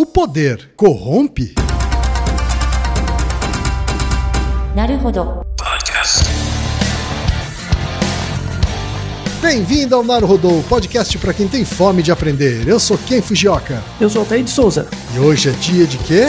O poder corrompe? Naruhodo. Bem-vindo ao Naruhodô, podcast para quem tem fome de aprender. Eu sou Ken Fujioka. Eu sou Altair de Souza. E hoje é dia de quê?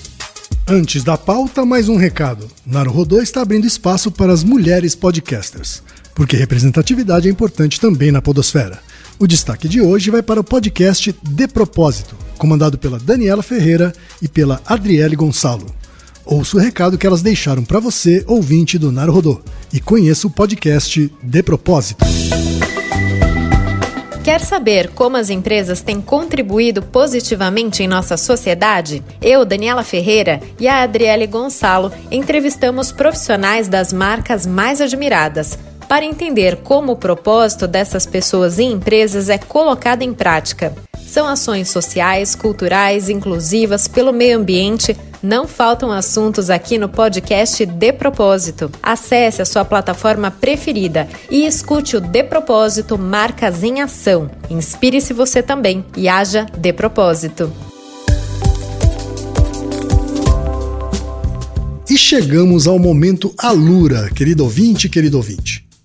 Antes da pauta, mais um recado. Naruhodô está abrindo espaço para as mulheres podcasters, porque representatividade é importante também na podosfera. O destaque de hoje vai para o podcast De Propósito, comandado pela Daniela Ferreira e pela Adriele Gonçalo. Ouça o recado que elas deixaram para você, ouvinte do Naruhodô, e conheça o podcast De Propósito. Quer saber como as empresas têm contribuído positivamente em nossa sociedade? Eu, Daniela Ferreira e a Adriele Gonçalo entrevistamos profissionais das marcas mais admiradas para entender como o propósito dessas pessoas e empresas é colocado em prática. São ações sociais, culturais, inclusivas pelo meio ambiente. Não faltam assuntos aqui no podcast De Propósito. Acesse a sua plataforma preferida e escute o De Propósito Marcas em Ação. Inspire-se você também e haja de propósito. E chegamos ao momento Alura, querido ouvinte, querido ouvinte.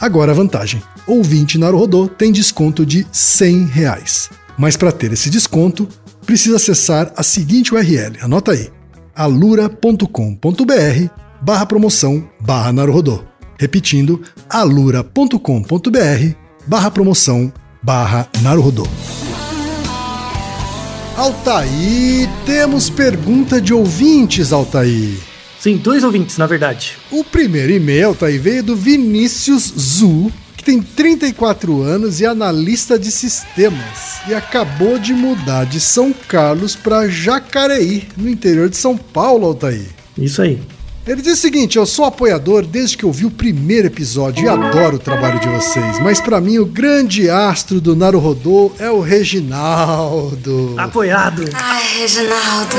Agora a vantagem: ouvinte Naruhodô tem desconto de 100 reais. Mas para ter esse desconto, precisa acessar a seguinte URL, anota aí, alura.com.br barra promoção barra Naruhodô. Repetindo, alura.com.br barra promoção barra Naruhodô. Altaí, temos pergunta de ouvintes, Altaí. Sim, dois ouvintes, na verdade. O primeiro e-mail, tá aí, veio do Vinícius Zu, que tem 34 anos e é analista de sistemas. E acabou de mudar de São Carlos para Jacareí, no interior de São Paulo, Altair. Isso aí. Ele diz o seguinte: eu sou apoiador desde que eu vi o primeiro episódio e adoro o trabalho de vocês, mas para mim o grande astro do Naruhodô é o Reginaldo. Apoiado. Ai, Reginaldo,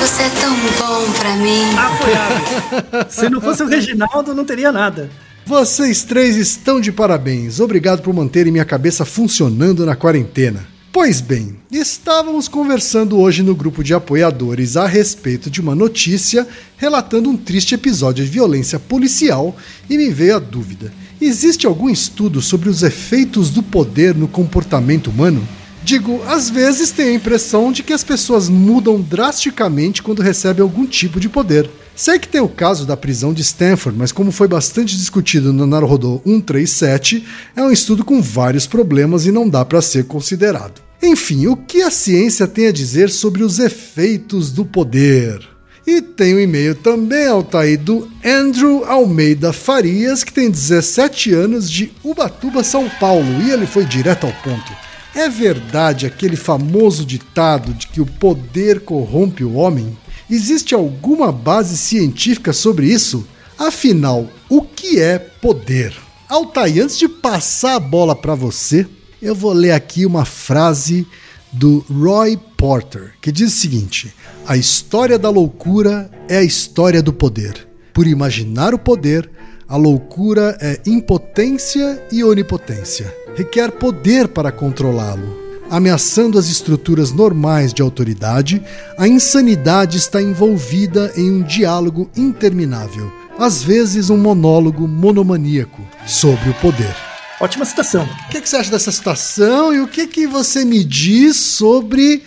você é tão bom pra mim. Apoiado. Se não fosse o Reginaldo, não teria nada. Vocês três estão de parabéns. Obrigado por manterem minha cabeça funcionando na quarentena. Pois bem, estávamos conversando hoje no grupo de apoiadores a respeito de uma notícia relatando um triste episódio de violência policial e me veio a dúvida: existe algum estudo sobre os efeitos do poder no comportamento humano? Digo, às vezes tenho a impressão de que as pessoas mudam drasticamente quando recebem algum tipo de poder. Sei que tem o caso da prisão de Stanford, mas como foi bastante discutido no Naruhodo 137, é um estudo com vários problemas e não dá para ser considerado. Enfim, o que a ciência tem a dizer sobre os efeitos do poder? E tem um e-mail também, Altair, do Andrew Almeida Farias, que tem 17 anos de Ubatuba, São Paulo, e ele foi direto ao ponto. É verdade aquele famoso ditado de que o poder corrompe o homem? Existe alguma base científica sobre isso? Afinal, o que é poder? Altair, antes de passar a bola para você, eu vou ler aqui uma frase do Roy Porter, que diz o seguinte: A história da loucura é a história do poder. Por imaginar o poder, a loucura é impotência e onipotência requer poder para controlá-lo. Ameaçando as estruturas normais de autoridade, a insanidade está envolvida em um diálogo interminável, às vezes um monólogo monomaníaco sobre o poder. Ótima citação. O que, que você acha dessa citação e o que, que você me diz sobre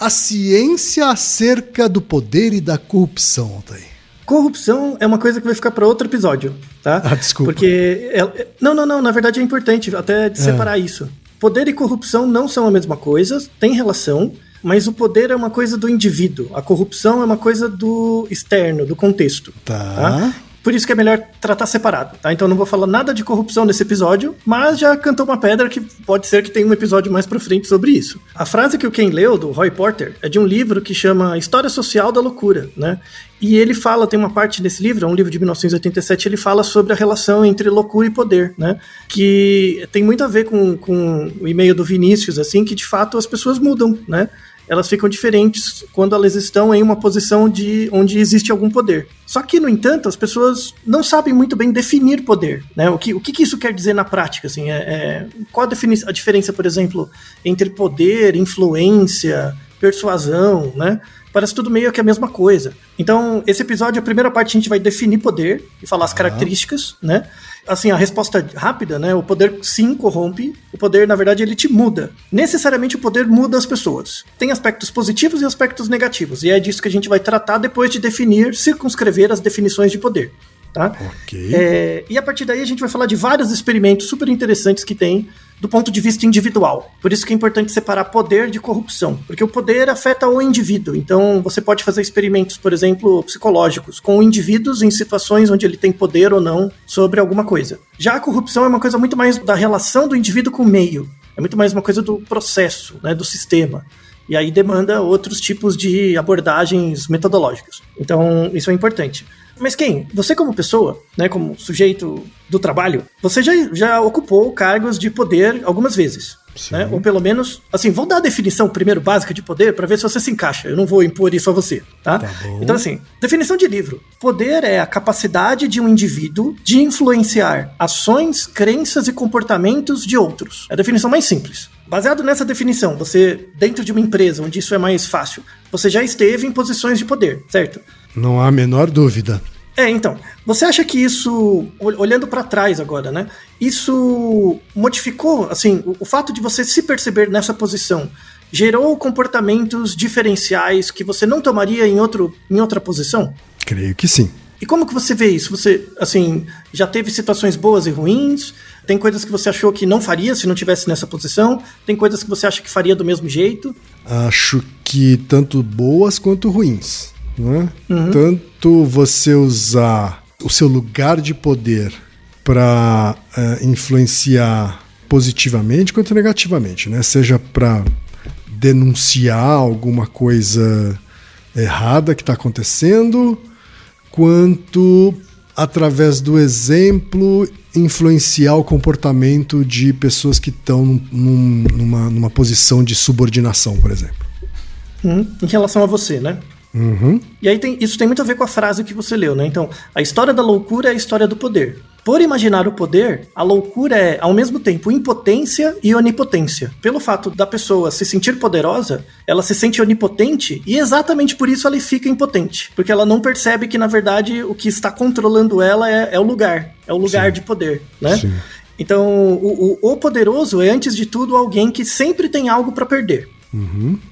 a ciência acerca do poder e da corrupção, Altair? Corrupção é uma coisa que vai ficar para outro episódio, tá? Ah, desculpa. Porque. é- não, não, não. Na verdade é importante até de separar isso. Poder e corrupção não são a mesma coisa, tem relação, mas o poder é uma coisa do indivíduo. A corrupção é uma coisa do externo, do contexto. Tá. Por isso que é melhor tratar separado, tá? Então não vou falar nada de corrupção nesse episódio, mas já cantou uma pedra que pode ser que tenha um episódio mais pra frente sobre isso. A frase que o Ken leu, do Roy Porter, é de um livro que chama História Social da Loucura, né? E ele fala, tem uma parte desse livro, é um livro de 1987, ele fala sobre a relação entre loucura e poder, né? Que tem muito a ver com, com o e-mail do Vinícius, assim, que de fato as pessoas mudam, né? Elas ficam diferentes quando elas estão em uma posição de onde existe algum poder. Só que, no entanto, as pessoas não sabem muito bem definir poder. Né? O, que, o que, isso quer dizer na prática? Assim, é, é- qual a, a diferença, por exemplo, entre poder, influência, persuasão, né? Parece tudo meio que a mesma coisa. Então, esse episódio, a primeira parte, a gente vai definir poder e falar as características, né? Assim, a resposta rápida, né? O poder sim corrompe, o poder, na verdade, ele te muda. Necessariamente o poder muda as pessoas. Tem aspectos positivos e aspectos negativos. E é disso que a gente vai tratar depois de definir, circunscrever as definições de poder. Tá? Ok. É, e a partir daí a gente vai falar de vários experimentos super interessantes que tem do ponto de vista individual. Por isso que é importante separar poder de corrupção, porque o poder afeta o indivíduo. Então você pode fazer experimentos, por exemplo, psicológicos com indivíduos em situações onde ele tem poder ou não sobre alguma coisa. Já a corrupção é uma coisa muito mais da relação do indivíduo com o meio. É muito mais uma coisa do processo, né, do sistema. E aí demanda outros tipos de abordagens metodológicas. Então, isso é importante. Mas quem? Você como pessoa, né, como sujeito do trabalho, você já, já ocupou cargos de poder algumas vezes. Né? Ou pelo menos, assim, vou dar a definição primeiro básica de poder para ver se você se encaixa. Eu não vou impor isso a você, tá? bom. então, assim, definição de livro. Poder é a capacidade de um indivíduo de influenciar ações, crenças e comportamentos de outros. É a definição mais simples. Baseado nessa definição, você, dentro de uma empresa onde isso é mais fácil, você já esteve em posições de poder, certo? Não há a menor dúvida. É, então, você acha que isso, ol- olhando pra trás agora, né? Isso modificou, assim, o, o fato de você se perceber nessa posição gerou comportamentos diferenciais que você não tomaria em, outro, em outra posição? Creio que sim. E como que você vê isso? Você, assim, já teve situações boas e ruins? Tem coisas que você achou que não faria se não tivesse nessa posição? Tem coisas que você acha que faria do mesmo jeito? Acho que tanto boas quanto ruins. Né? Tanto você usar o seu lugar de poder para influenciar positivamente quanto negativamente, né? Seja para denunciar alguma coisa errada que está acontecendo, quanto através do exemplo influenciar o comportamento de pessoas que estão num- numa, numa posição de subordinação, por exemplo. Hum, em relação a você, né? E aí tem, isso tem muito a ver com a frase que você leu, né? Então, a história da loucura é a história do poder. Por imaginar o poder, a loucura é, ao mesmo tempo, impotência e onipotência. Pelo fato da pessoa se sentir poderosa, ela se sente onipotente e exatamente por isso ela fica impotente. Porque ela não percebe que, na verdade, o que está controlando ela é, é o lugar. É o lugar Sim. de poder, né? Sim. Então, o, o, o poderoso é, antes de tudo, alguém que sempre tem algo para perder.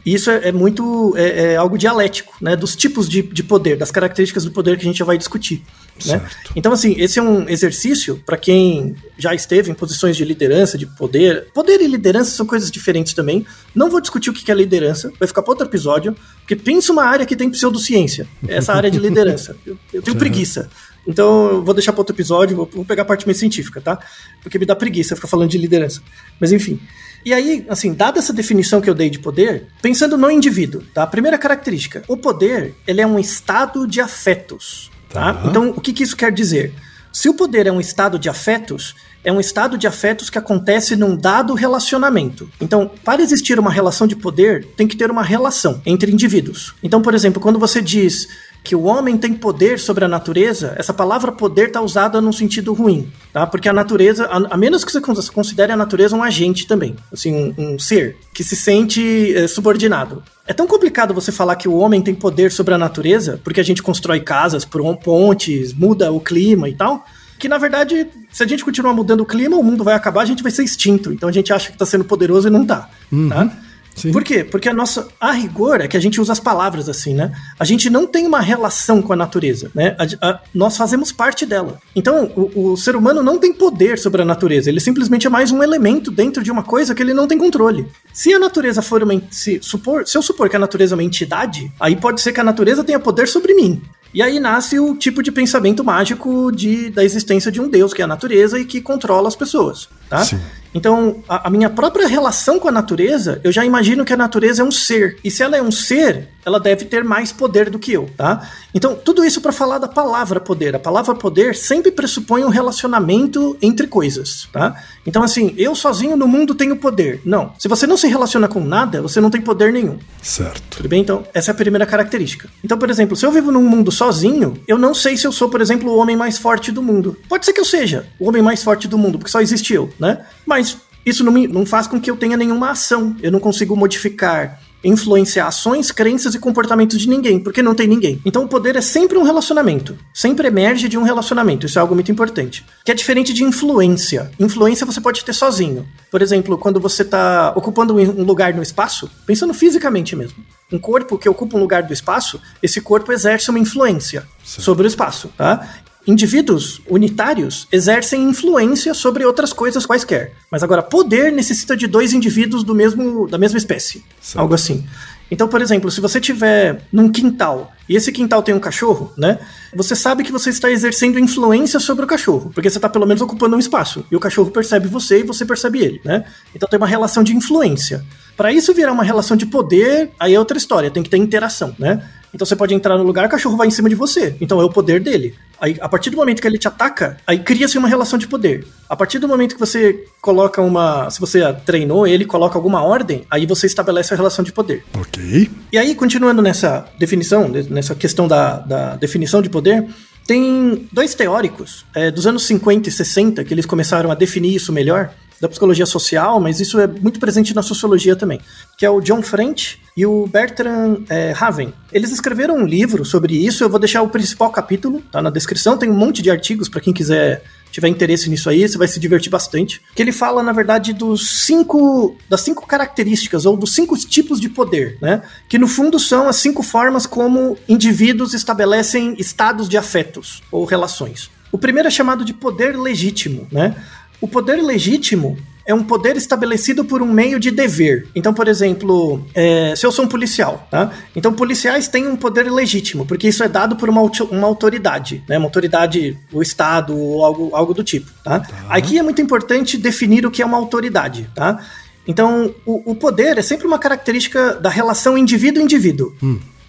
Isso é, é muito é, é algo dialético, né? Dos tipos de, de poder, das características do poder que a gente já vai discutir. Né? Então, assim, esse é um exercício para quem já esteve em posições de liderança, de poder. Poder e liderança são coisas diferentes também. Não vou discutir o que é liderança, vai ficar para outro episódio, porque pensa uma área que tem pseudociência, essa área de liderança. Eu, eu tenho preguiça. Então, eu vou deixar para outro episódio, vou, vou pegar a parte mais científica, tá? Porque me dá preguiça ficar falando de liderança. Mas enfim. E aí, assim, dada essa definição que eu dei de poder, pensando no indivíduo, tá? A primeira característica, o poder, ele é um estado de afetos, tá? Tá. Então, o que, que isso quer dizer? Se o poder é um estado de afetos, é um estado de afetos que acontece num dado relacionamento. Então, para existir uma relação de poder, tem que ter uma relação entre indivíduos. Então, por exemplo, quando você diz que o homem tem poder sobre a natureza, essa palavra poder está usada num sentido ruim, tá? Porque a natureza, a, a menos que você cons- considere a natureza um agente também, assim, um, um ser que se sente eh, subordinado. É tão complicado você falar que o homem tem poder sobre a natureza, porque a gente constrói casas, pontes, muda o clima e tal, que na verdade, se a gente continuar mudando o clima, o mundo vai acabar, a gente vai ser extinto. Então a gente acha que está sendo poderoso e não tá, tá? Sim. Por quê? Porque a nossa. A rigor é que a gente usa as palavras assim, né? A gente não tem uma relação com a natureza, né? A- a- nós fazemos parte dela. Então, o, o ser humano não tem poder sobre a natureza. Ele simplesmente é mais um elemento dentro de uma coisa que ele não tem controle. Se a natureza for uma. Se, supor, se eu supor que a natureza é uma entidade, aí pode ser que a natureza tenha poder sobre mim. E aí nasce o tipo de pensamento mágico de, da existência de um Deus, que é a natureza e que controla as pessoas, tá? Sim. Então, a, a minha própria relação com a natureza, eu já imagino que a natureza é um ser. E se ela é um ser, ela deve ter mais poder do que eu, tá? Então, tudo isso para falar da palavra poder. A palavra poder sempre pressupõe um relacionamento entre coisas, tá? Então, assim, eu sozinho no mundo tenho poder. Não. Se você não se relaciona com nada, você não tem poder nenhum. Certo. Tudo bem? Então, essa é a primeira característica. Então, por exemplo, se eu vivo num mundo sozinho, eu não sei se eu sou, por exemplo, o homem mais forte do mundo. Pode ser que eu seja o homem mais forte do mundo, porque só existe eu, né? Mas isso não, me, não faz com que eu tenha nenhuma ação. Eu não consigo modificar, influenciar ações, crenças e comportamentos de ninguém, porque não tem ninguém. Então, o poder é sempre um relacionamento. Sempre emerge de um relacionamento. Isso é algo muito importante. Que é diferente de influência. Influência você pode ter sozinho. Por exemplo, quando você está ocupando um lugar no espaço, pensando fisicamente mesmo. Um corpo que ocupa um lugar do espaço, esse corpo exerce uma influência sobre o espaço, tá? Indivíduos unitários exercem influência sobre outras coisas quaisquer. Mas agora, poder necessita de dois indivíduos do mesmo, da mesma espécie. Certo. Algo assim. Então, por exemplo, se você tiver num quintal e esse quintal tem um cachorro, né? Você sabe que você está exercendo influência sobre o cachorro, porque você está pelo menos ocupando um espaço. E o cachorro percebe você e você percebe ele, né? Então tem uma relação de influência. Para isso virar uma relação de poder, aí é outra história, tem que ter interação, né? Então você pode entrar no lugar, o cachorro vai em cima de você. Então é o poder dele. Aí, a partir do momento que ele te ataca, aí cria-se uma relação de poder. A partir do momento que você coloca uma. Se você treinou ele, coloca alguma ordem, aí você estabelece a relação de poder. Ok. E aí, continuando nessa definição, nessa questão da, da definição de poder, tem dois teóricos é, dos anos 50 e 60 que eles começaram a definir isso melhor, da psicologia social, mas isso é muito presente na sociologia também, que é o John French e o Bertrand é, Haven. Eles escreveram um livro sobre isso, eu vou deixar o principal capítulo, tá na descrição, tem um monte de artigos para quem quiser tiver interesse nisso aí, você vai se divertir bastante. Que ele fala, na verdade, dos cinco das cinco características ou dos cinco tipos de poder, né? Que no fundo são as cinco formas como indivíduos estabelecem estados de afetos ou relações. O primeiro é chamado de poder legítimo, né? O poder legítimo é um poder estabelecido por um meio de dever. Então, por exemplo, é, se eu sou um policial, tá? Então, policiais têm um poder legítimo, porque isso é dado por uma, uma autoridade, né? Uma autoridade, o Estado ou algo, algo do tipo, tá? Aqui é muito importante definir o que é uma autoridade, tá? Então, o, o poder é sempre uma característica da relação indivíduo-indivíduo,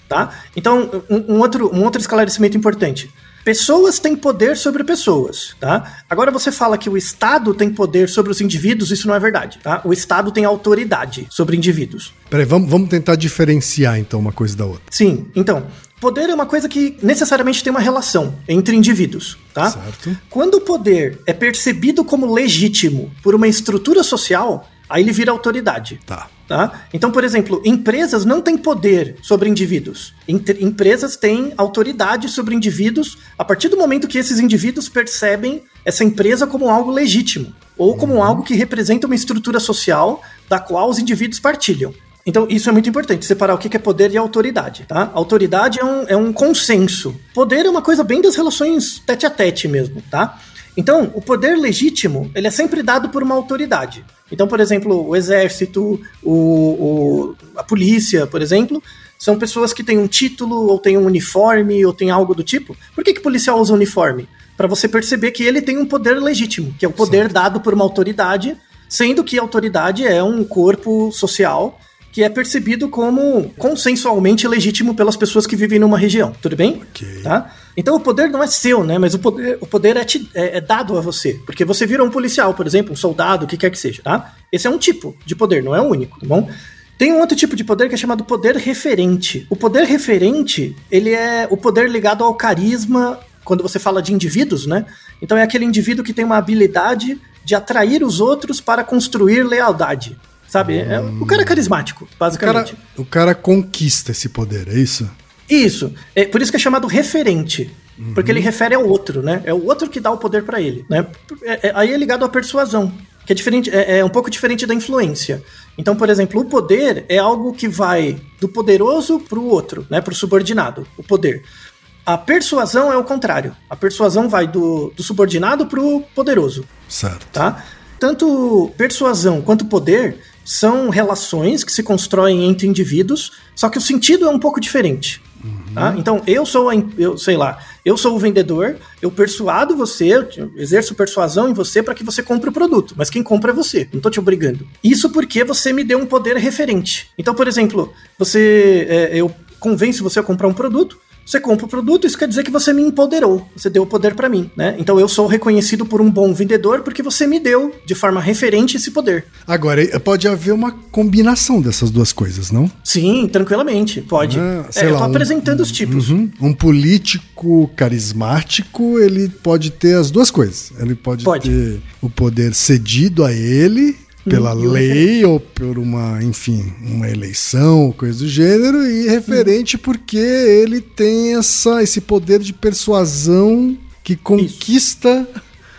tá? Então, um, um outro, um outro esclarecimento importante. Pessoas têm poder sobre pessoas, tá? Agora você fala que o Estado tem poder sobre os indivíduos, isso não é verdade, tá? O Estado tem autoridade sobre indivíduos. Peraí, vamos, vamos tentar diferenciar então uma coisa da outra. Sim, então, Poder é uma coisa que necessariamente tem uma relação entre indivíduos, tá? Certo. Quando o poder é percebido como legítimo por uma estrutura social, aí ele vira autoridade. Tá. Tá? Então, por exemplo, empresas não têm poder sobre indivíduos. Entre- empresas têm autoridade sobre indivíduos a partir do momento que esses indivíduos percebem essa empresa como algo legítimo ou como algo que representa uma estrutura social da qual os indivíduos partilham. Então, isso é muito importante, separar o que que é poder e autoridade, tá? Autoridade é um, é um consenso. Poder é uma coisa bem das relações tete a tete mesmo, tá? Então, o poder legítimo, ele é sempre dado por uma autoridade. Então, por exemplo, o exército, o, o- a polícia, por exemplo, são pessoas que têm um título, ou têm um uniforme, ou têm algo do tipo. Por que, que o policial usa uniforme? Para você perceber que ele tem um poder legítimo, que é o poder dado por uma autoridade, sendo que a autoridade é um corpo social que é percebido como consensualmente legítimo pelas pessoas que vivem numa região. Tudo bem? Ok. Tá? Então o poder não é seu, né? Mas o poder, o poder é, te- é- é dado a você. Porque você vira um policial, por exemplo, um soldado, o que quer que seja, tá? Esse é um tipo de poder, não é o único, tá bom? Tem um outro tipo de poder que é chamado poder referente. O poder referente, ele é o poder ligado ao carisma, quando você fala de indivíduos, né? Então é aquele indivíduo que tem uma habilidade de atrair os outros para construir lealdade. Sabe? É, o cara é carismático, O cara, basicamente. o cara conquista esse poder, é isso? Isso. É por isso que é chamado referente. Porque ele refere ao outro, né? É o outro que dá o poder pra ele, né? É- é- aí é ligado à persuasão, que é diferente, é, é um pouco diferente da influência. Então, por exemplo, o poder é algo que vai do poderoso pro outro, né? Pro subordinado, o poder. A persuasão é o contrário. A persuasão vai do, do subordinado pro poderoso Certo. tá? Tanto persuasão quanto poder são relações que se constroem entre indivíduos, só que o sentido é um pouco diferente. Tá? Então, eu sou, a, eu sei lá, eu sou o vendedor, eu persuado você, eu exerço persuasão em você para que você compre o produto, mas quem compra é você, não tô te obrigando. Isso porque você me deu um poder referente. Então, por exemplo, você, é, eu convenço você a comprar um produto, você compra o produto, isso quer dizer que você me empoderou, você deu o poder pra mim, né? Então eu sou reconhecido por um bom vendedor porque você me deu de forma referente esse poder. Agora, eh, pode haver uma combinação dessas duas coisas, não? Sim, tranquilamente, pode. Ah, é, eu lá, tô um- apresentando os tipos. Uhum. Um político carismático, ele pode ter as duas coisas. Ele pode, Pode. ter o poder cedido a ele pela Hum, lei ou por uma, enfim, uma eleição, coisa do gênero, e referente porque ele tem essa, esse poder de persuasão que conquista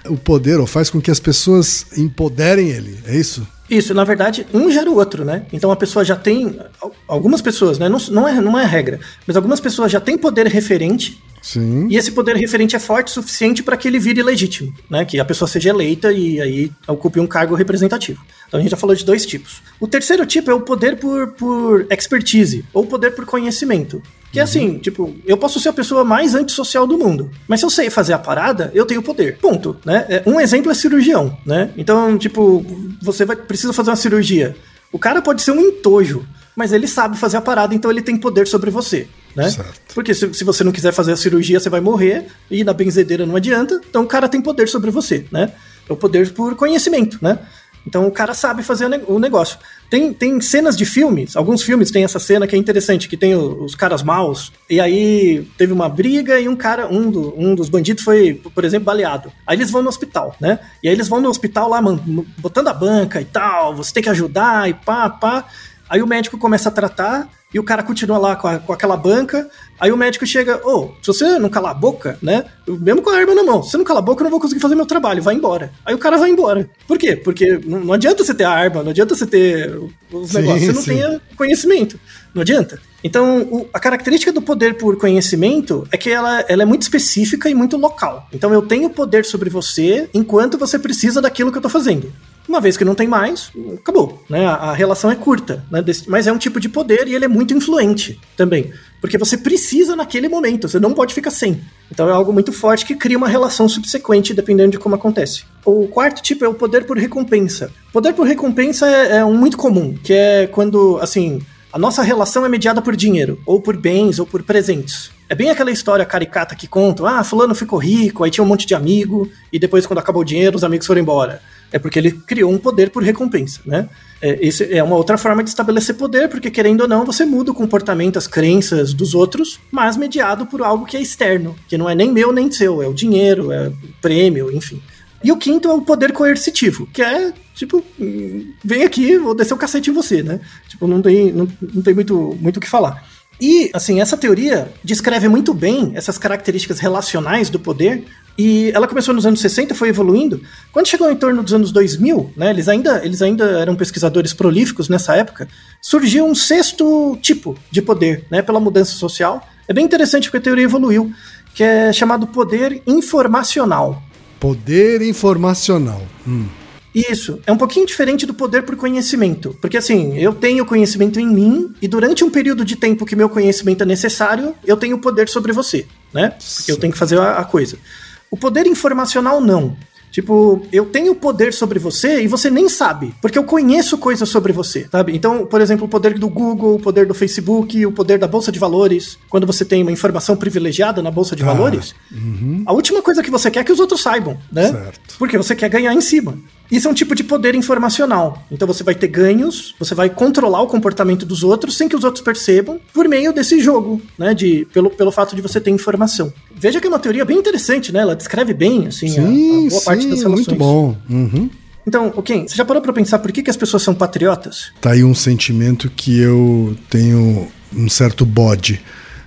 o poder ou faz com que as pessoas empoderem ele. É isso? Isso, na verdade, um gera o outro, né? Então a pessoa já tem. al- Algumas pessoas, né? Não, não, é, não é regra, mas algumas pessoas já têm poder referente Sim. E esse poder referente é forte o suficiente para que ele vire legítimo, né? Que a pessoa seja eleita e aí ocupe um cargo representativo. Então a gente já falou de dois tipos. O terceiro tipo é o poder por, por expertise, ou poder por conhecimento. Que é assim, tipo, eu posso ser a pessoa mais antissocial do mundo, mas se eu sei fazer a parada, eu tenho poder. Ponto, né? É, Um exemplo é cirurgião, né? Então, tipo, você vai precisa fazer uma cirurgia. O cara pode ser um entojo, mas ele sabe fazer a parada, então ele tem poder sobre você, né? Certo. Porque se, se você não quiser fazer a cirurgia, você vai morrer, e na benzedeira não adianta, então o cara tem poder sobre você, né? É o poder por conhecimento, né? Então o cara sabe fazer o ne- o negócio. Tem, tem cenas de filmes, alguns filmes tem essa cena que é interessante, que tem o- os caras maus, e aí teve uma briga e um cara, um, do- um dos bandidos foi, por exemplo, baleado. Aí eles vão no hospital, né? E aí eles vão no hospital lá, mano, botando a banca e tal, você tem que ajudar e pá, pá. Aí o médico começa a tratar e o cara continua lá com, a- com aquela banca. Aí o médico chega, ô, se você não calar a boca, né? Mesmo com a arma na mão, se você não calar a boca, eu não vou conseguir fazer meu trabalho, vai embora. Aí o cara vai embora. Por quê? Porque não, não adianta você ter a arma, não adianta você ter os Sim, negócios, você não tem conhecimento. Não adianta. Então, o- a característica do poder por conhecimento é que ela, ela é muito específica e muito local. Então, eu tenho poder sobre você enquanto você precisa daquilo que eu tô fazendo. Uma vez que não tem mais, acabou. Né? A, relação é curta, né? Mas é um tipo de poder e ele é muito influente também. Porque você precisa naquele momento, você não pode ficar sem. Então é algo muito forte que cria uma relação subsequente, dependendo de como acontece. O quarto tipo é o poder por recompensa. Poder por recompensa é, é um muito comum, que é quando, assim, a nossa relação é mediada por dinheiro, ou por bens, ou por presentes. É bem aquela história caricata que contam, ah, fulano ficou rico, aí tinha um monte de amigo, e depois quando acabou o dinheiro, os amigos foram embora. É porque ele criou um poder por recompensa, né? É, esse é uma outra forma de estabelecer poder, porque querendo ou não, você muda o comportamento, as crenças dos outros, mas mediado por algo que é externo, que não é nem meu nem seu, é o dinheiro, é o prêmio, enfim. E o quinto é o poder coercitivo, que é tipo, hum, vem aqui, vou descer o cacete em você, né? Tipo, não tem, não, não tem muito, muito o que falar. E, assim, essa teoria descreve muito bem essas características relacionais do poder, e ela começou nos anos 60, foi evoluindo. Quando chegou em torno dos anos 2000, né, eles, ainda, eles ainda eram pesquisadores prolíficos nessa época, surgiu um sexto tipo de poder, né, pela mudança social. É bem interessante porque a teoria evoluiu, que é chamado poder informacional. Poder informacional. Hum. Isso. É um pouquinho diferente do poder por conhecimento. Porque assim, eu tenho conhecimento em mim e durante um período de tempo que meu conhecimento é necessário, eu tenho poder sobre você, né? Porque eu tenho que fazer a, a coisa. O poder informacional, não. Tipo, eu tenho poder sobre você e você nem sabe, porque eu conheço coisas sobre você, sabe? Então, por exemplo, o poder do Google, o poder do Facebook, o poder da Bolsa de Valores. Quando você tem uma informação privilegiada na Bolsa de Ah, Valores, a última coisa que você quer é que os outros saibam, né? Certo. Porque você quer ganhar em cima. Isso é um tipo de poder informacional. Então você vai ter ganhos, você vai controlar o comportamento dos outros sem que os outros percebam, por meio desse jogo, né? De, pelo, pelo fato de você ter informação. Veja que é uma teoria bem interessante, né? Ela descreve bem, assim, a- Sim, a, boa parte das sim, relações. muito bom. Uhum. Então, ok, você já parou pra pensar por que, que as pessoas são patriotas? Tá aí um sentimento que eu tenho um certo bode,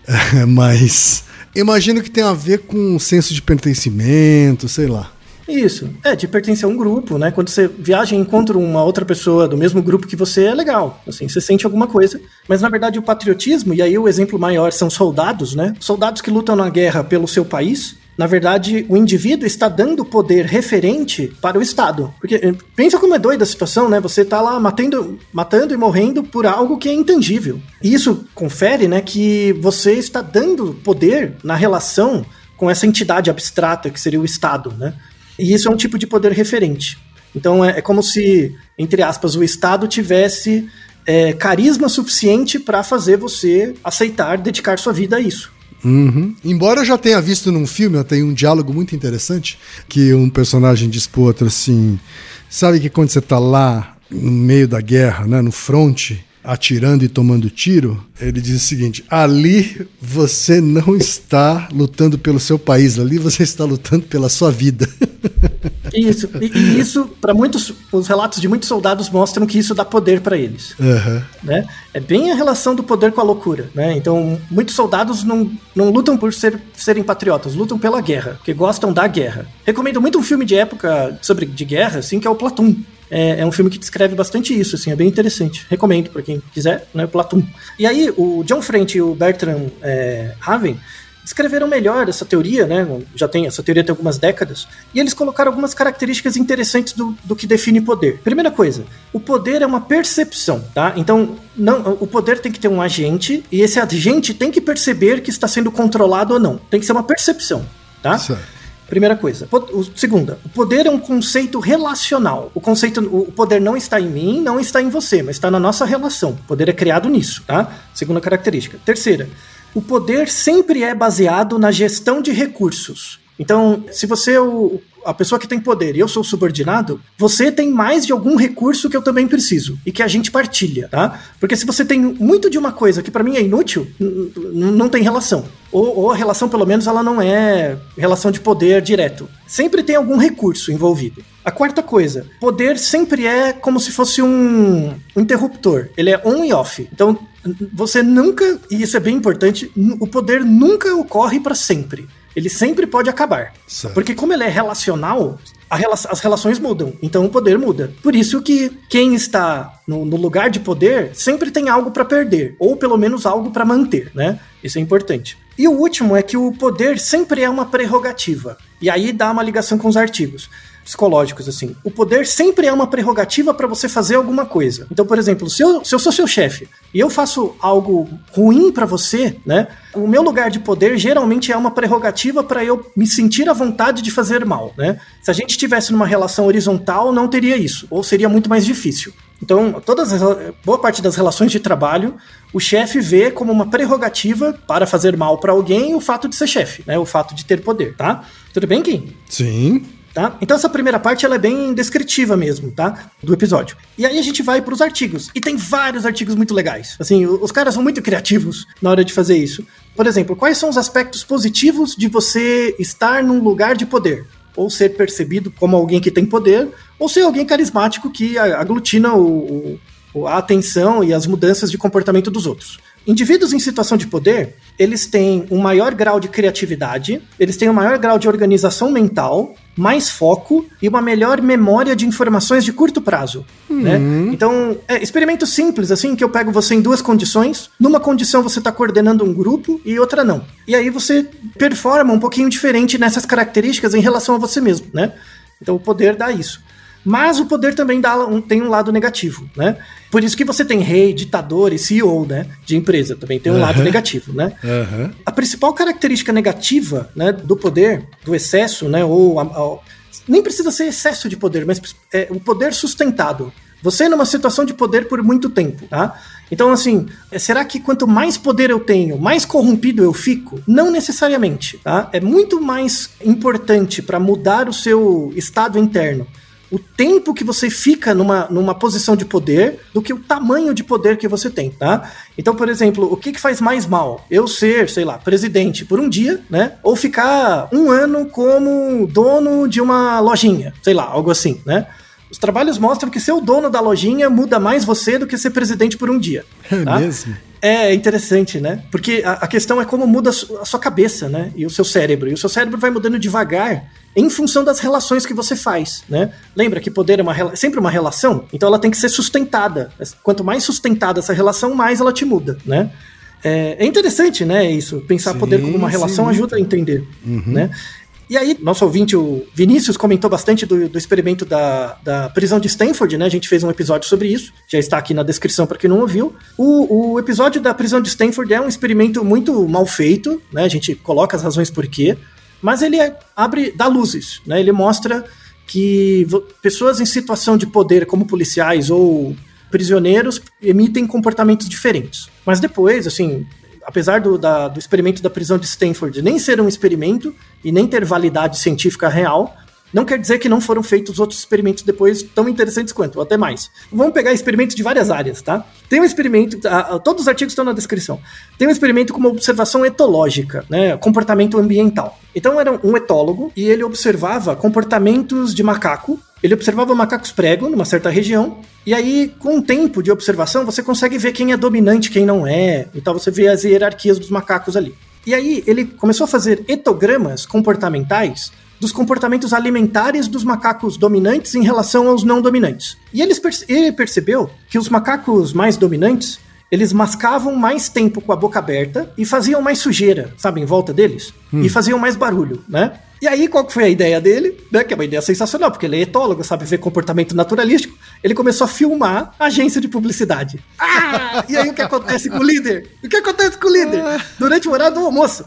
mas imagino que tem a ver com um senso de pertencimento, sei lá. Isso, é, de pertencer a um grupo, né? Quando você viaja e encontra uma outra pessoa do mesmo grupo que você, é legal. Assim, você sente alguma coisa. Mas na verdade o patriotismo, e aí o exemplo maior são soldados, né? Soldados que lutam na guerra pelo seu país. Na verdade, o indivíduo está dando poder referente para o Estado. Porque eh, pensa como é doida a situação, né? Você tá lá matando, matando e morrendo por algo que é intangível. E isso confere, né, que você está dando poder na relação com essa entidade abstrata que seria o Estado, né? E isso é um tipo de poder referente. Então é, é como se, entre aspas, o Estado tivesse é, carisma suficiente para fazer você aceitar dedicar sua vida a isso. Uhum. Embora eu já tenha visto num filme, tem um diálogo muito interessante, que um personagem diz pro outro assim: sabe que quando você tá lá no meio da guerra, né, no fronte, atirando e tomando tiro, ele diz o seguinte: ali você não está lutando pelo seu país, ali você está lutando pela sua vida. Isso. E, e isso, para muitos, os relatos de muitos soldados mostram que isso dá poder para eles. Uhum. Né? É bem a relação do poder com a loucura. Né? Então, muitos soldados não, não lutam por ser, serem patriotas, lutam pela guerra, porque gostam da guerra. Recomendo muito um filme de época sobre de guerra, assim, que é o Platum. É, é um filme que descreve bastante isso, assim, é bem interessante. Recomendo para quem quiser, né? Platum. E aí, o John Frente e o Bertrand é, Haven descreveram melhor essa teoria, né? Já tem essa teoria tem algumas décadas, e eles colocaram algumas características interessantes do, do que define poder. Primeira coisa, o poder é uma percepção, tá? Então, não, o poder tem que ter um agente, e esse agente tem que perceber que está sendo controlado ou não. Tem que ser uma percepção, tá? Certo. Primeira coisa. Segunda, o poder é um conceito relacional. O conceito, o poder não está em mim, não está em você, mas está na nossa relação. O poder é criado nisso, tá? Segunda característica. Terceira, o poder sempre é baseado na gestão de recursos. Então, se você é o, a pessoa que tem poder e eu sou subordinado, você tem mais de algum recurso que eu também preciso e que a gente partilha, tá? Porque se você tem muito de uma coisa que para mim é inútil, não tem relação. Ou, ou a relação, pelo menos, ela não é relação de poder direto. Sempre tem algum recurso envolvido. A quarta coisa, poder sempre é como se fosse um, interruptor. Ele é on e off. Então, você nunca, e isso é bem importante, o poder nunca ocorre para sempre. Ele sempre pode acabar. Certo. Porque como ele é relacional, rela- as relações mudam, então o poder muda. Por isso que quem está no, no lugar de poder sempre tem algo para perder, ou pelo menos algo para manter, né? Isso é importante. E o último é que o poder sempre é uma prerrogativa. E aí dá uma ligação com os artigos psicológicos, assim. O poder sempre é uma prerrogativa para você fazer alguma coisa. Então, por exemplo, se eu, se eu sou seu chefe e eu faço algo ruim para você, né? O meu lugar de poder geralmente é uma prerrogativa para eu me sentir à vontade de fazer mal, né? Se a gente estivesse numa relação horizontal, não teria isso, ou seria muito mais difícil. Então, todas as, boa parte das relações de trabalho, o chefe vê como uma prerrogativa para fazer mal para alguém o fato de ser chefe, né? O fato de ter poder, tá? Tudo bem, Kim? Sim. Tá? Então essa primeira parte ela é bem descritiva mesmo, tá? Do episódio. E aí a gente vai para os artigos. E tem vários artigos muito legais. Assim, os caras são muito criativos na hora de fazer isso. Por exemplo, quais são os aspectos positivos de você estar num lugar de poder? Ou ser percebido como alguém que tem poder, ou ser alguém carismático que aglutina o, o, a atenção e as mudanças de comportamento dos outros. Indivíduos em situação de poder, eles têm um maior grau de criatividade, eles têm um maior grau de organização mental, mais foco e uma melhor memória de informações de curto prazo. Né? Uhum. Então, é experimento simples, assim, que eu pego você em duas condições. Numa condição você está coordenando um grupo e outra não. E aí você performa um pouquinho diferente nessas características em relação a você mesmo, né? Então o poder dá isso. Mas o poder também dá um, tem um lado negativo, né? Por isso que você tem rei, ditador e CEO, né? De empresa, também tem um lado Aham. negativo, né? Aham. A principal característica negativa né, do poder, do excesso, né, ou a- a- nem precisa ser excesso de poder, mas é o poder sustentado. Você numa situação de poder por muito tempo, tá? Então, assim, é, será que quanto mais poder eu tenho, mais corrompido eu fico? Não necessariamente, tá? É muito mais importante para mudar o seu estado interno o tempo que você fica numa, numa posição de poder do que o tamanho de poder que você tem, tá? Então, por exemplo, o que, que faz mais mal? Eu ser, sei lá, presidente por um dia, né? Ou ficar um ano como dono de uma lojinha, sei lá, algo assim, né? Os trabalhos mostram que ser o dono da lojinha muda mais você do que ser presidente por um dia. É tá? mesmo? É interessante, né? Porque a, a questão é como muda a sua cabeça, né? E o seu cérebro. E o seu cérebro vai mudando devagar em função das relações que você faz, né? Lembra que poder é uma, sempre uma relação? Então ela tem que ser sustentada. Quanto mais sustentada essa relação, mais ela te muda, né? É, é interessante, né? Isso. Pensar Sim, poder como uma sim, relação muito. ajuda a entender, né? E aí, nosso ouvinte, o Vinícius, comentou bastante do, do experimento da, da prisão de Stanford, né? A gente fez um episódio sobre isso, já está aqui na descrição para quem não ouviu. O, o episódio da prisão de Stanford é um experimento muito mal feito, né? A gente coloca as razões por quê, mas ele é- abre, dá luzes, né? Ele mostra que pessoas em situação de poder, como policiais ou prisioneiros, emitem comportamentos diferentes. Mas depois, assim, apesar do, da- do experimento da prisão de Stanford nem ser um experimento e nem ter validade científica real, não quer dizer que não foram feitos outros experimentos depois tão interessantes quanto, ou até mais. Vamos pegar experimentos de várias áreas, tá? Tem um experimento, todos os artigos estão na descrição. Tem um experimento com uma observação etológica, né? Comportamento ambiental. Então era um etólogo e ele observava comportamentos de macaco. Ele observava macacos prego numa certa região. E aí, com o tempo de observação, você consegue ver quem é dominante, quem não é. Então você vê as hierarquias dos macacos ali. E aí ele começou a fazer etogramas comportamentais dos comportamentos alimentares dos macacos dominantes em relação aos não dominantes. E eles perce- ele percebeu que os macacos mais dominantes, eles mascavam mais tempo com a boca aberta e faziam mais sujeira, sabe, em volta deles, e faziam mais barulho, né? E aí, qual que foi a ideia dele? Né, que é uma ideia sensacional, porque ele é etólogo, sabe ver comportamento naturalístico. Ele começou a filmar a agência de publicidade. Ah! E aí, o que acontece com o líder? O que acontece com o líder? Durante o horário do almoço.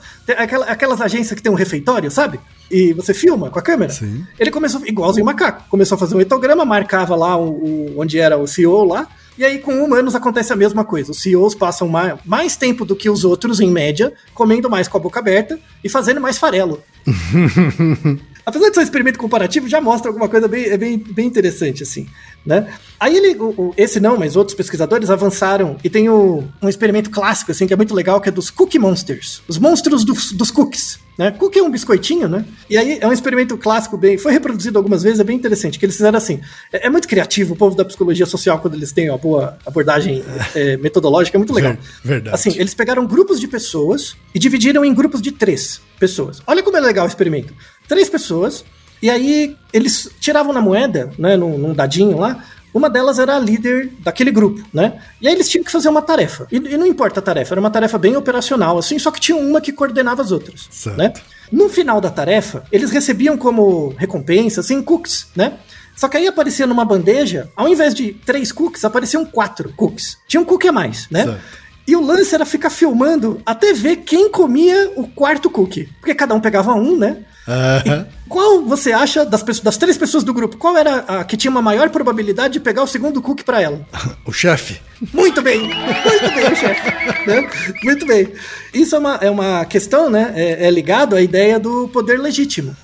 Aquelas agências que tem um refeitório, sabe? E você filma com a câmera. Sim. Ele começou, igualzinho macaco, começou a fazer um etograma, marcava lá o, o- onde era o CEO lá. E aí, com humanos, acontece a mesma coisa. Os CEOs passam mais, mais tempo do que os outros, em média, comendo mais com a boca aberta e fazendo mais farelo. Apesar de ser um experimento comparativo, já mostra alguma coisa bem, é bem, bem interessante, assim, né? Aí ele, o- esse não, mas outros pesquisadores avançaram e tem o- um experimento clássico, assim, que é muito legal, que é dos Cookie Monsters, os monstros dos, dos cookies, né? Cookie é um biscoitinho, né? E aí é um experimento clássico, bem, foi reproduzido algumas vezes, é bem interessante, que eles fizeram assim, é, é muito criativo o povo da psicologia social quando eles têm uma boa abordagem é, metodológica, é muito legal. Ver- verdade. Assim, eles pegaram grupos de pessoas e dividiram em grupos de três pessoas. Olha como é legal o experimento. Três pessoas, e aí eles tiravam na moeda, né, num, num dadinho lá, uma delas era a líder daquele grupo, né? E aí eles tinham que fazer uma tarefa. E, e não importa a tarefa, era uma tarefa bem operacional, assim, só que tinha uma que coordenava as outras, Certo. né? No final da tarefa, eles recebiam como recompensa, assim, cookies, né? Só que aí aparecia numa bandeja, ao invés de três cookies, apareciam quatro cookies. Tinha um cookie a mais, né? Certo. E o lance era ficar filmando até ver quem comia o quarto cookie. Porque cada um pegava um, né? Aham. Qual você acha das, pessoas, das três pessoas do grupo? Qual era a que tinha uma maior probabilidade de pegar o segundo cookie pra ela? O chefe. Muito bem, muito bem, chefe. né? Muito bem. Isso é uma, é uma questão, né? É, é ligado à ideia do poder legítimo.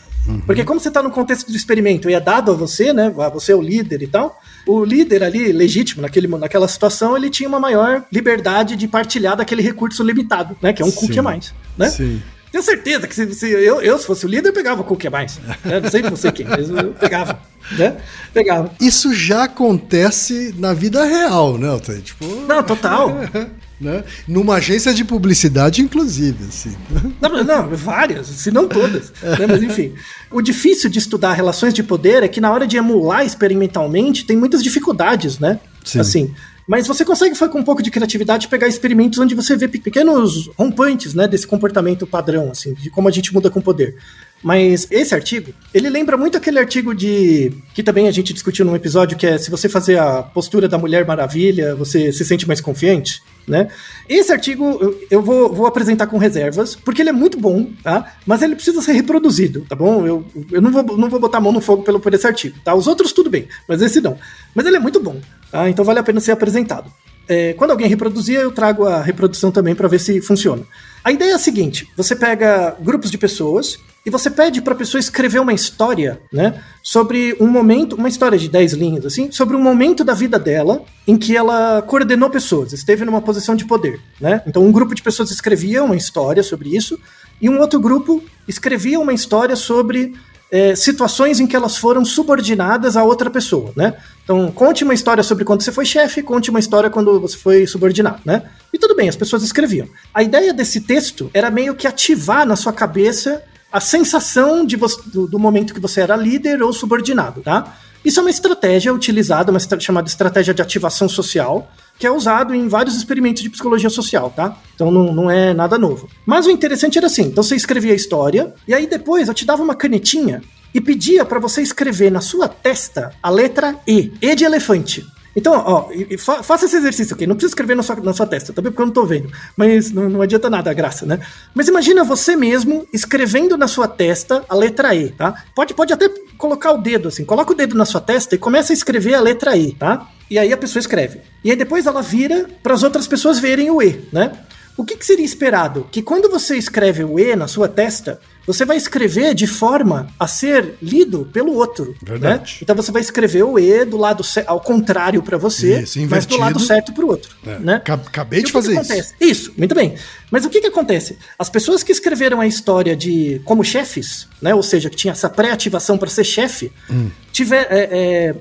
Porque como você está no contexto do experimento e é dado a você, né? Você é o líder e tal. O líder ali, legítimo, naquele, naquela situação, ele tinha uma maior liberdade de partilhar daquele recurso limitado, né? Que é um cookie a mais, né? Sim. Tenho certeza que se, se eu, eu, se fosse o líder, eu pegava a mais. Né? Não sei você quem, mas eu pegava. Né? Pegava. Isso já acontece na vida real, né, Altair? Tipo, Não, total. né? Numa agência de publicidade, inclusive, assim. Não, não, várias, se não todas. né? Mas enfim. O difícil de estudar relações de poder é que na hora de emular experimentalmente tem muitas dificuldades, né? Sim. Assim. Mas você consegue, com um pouco de criatividade, pegar experimentos onde você vê pe- pequenos rompantes, né, desse comportamento padrão, assim, de como a gente muda com poder. Mas esse artigo, ele lembra muito aquele artigo de. que também a gente discutiu num episódio, que é se você fazer a postura da Mulher Maravilha, você se sente mais confiante, né? Esse artigo eu, vou, vou apresentar com reservas, porque ele é muito bom, tá? Mas ele precisa ser reproduzido, tá bom? Eu, eu não, vou, não vou botar a mão no fogo pelo, por esse artigo, tá? Os outros tudo bem, mas esse não. Mas ele é muito bom, tá? Então vale a pena ser apresentado. É, quando alguém reproduzir, eu trago a reprodução também para ver se funciona. A ideia é a seguinte: você pega grupos de pessoas e você pede para a pessoa escrever uma história, né, sobre um momento, uma história de 10 linhas assim, sobre um momento da vida dela em que ela coordenou pessoas, esteve numa posição de poder, né? Então um grupo de pessoas escrevia uma história sobre isso e um outro grupo escrevia uma história sobre é, situações em que elas foram subordinadas a outra pessoa, né? Então, conte uma história sobre quando você foi chefe, conte uma história quando você foi subordinado, né? E tudo bem, as pessoas escreviam. A ideia desse texto era meio que ativar na sua cabeça a sensação de do, do momento que você era líder ou subordinado, tá? Isso é uma estratégia utilizada, uma chamada estratégia de ativação social, que é usado em vários experimentos de psicologia social, tá? Então não, não é nada novo. Mas o interessante era assim: então você escrevia a história, e aí depois eu te dava uma canetinha e pedia para você escrever na sua testa a letra E, E de elefante. Então, ó, fa- faça esse exercício aqui. Não precisa escrever na sua, na sua testa, também porque eu não tô vendo. Mas não, não adianta nada a graça, né? Mas imagina você mesmo escrevendo na sua testa a letra E, tá? Pode, pode até colocar o dedo assim. Coloca o dedo na sua testa e começa a escrever a letra E, tá? E aí a pessoa escreve. E aí depois ela vira para as outras pessoas verem o E, né? O que, que seria esperado? Que quando você escreve o E na sua testa, você vai escrever de forma a ser lido pelo outro. Verdade. Né? Então você vai escrever o E do lado ao contrário para você, Isso, mas do lado certo para o outro. É, Né? ca- acabei de fazer isso. acontece? Isso, muito bem. Mas o que, que acontece? As pessoas que escreveram a história de como chefes, né? Ou seja, que tinha essa pré-ativação para ser chefe, Hum. tiver é, é,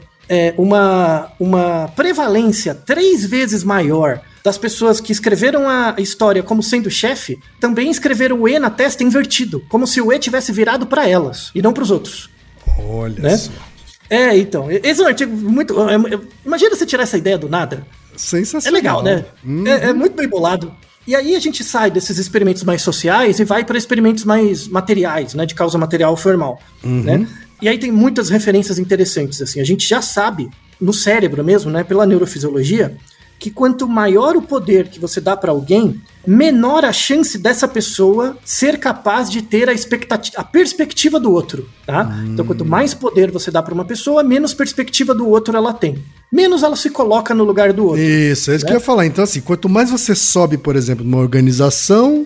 é, uma, uma prevalência três vezes maior das pessoas que escreveram a história como sendo chefe, também escreveram o E na testa invertido, como se o E tivesse virado para elas e não para os outros. Olha Né? só. É, então, esse é um artigo muito. é, é, Imagina você tirar essa ideia do nada. É Sensacional. legal, né? Hum, É, é muito bem bolado. E aí a gente sai desses experimentos mais sociais e vai para experimentos mais materiais, né? De causa material formal, né? E aí tem muitas referências interessantes, assim. A gente já sabe, no cérebro mesmo, né? Pela neurofisiologia, que quanto maior o poder que você dá para alguém, menor a chance dessa pessoa ser capaz de ter a, expectativa, a perspectiva do outro, tá? Então, quanto mais poder você dá para uma pessoa, menos perspectiva do outro ela tem. Menos ela se coloca no lugar do outro. Isso, é isso que né? eu ia falar. Então, assim, quanto mais você sobe, por exemplo, numa organização,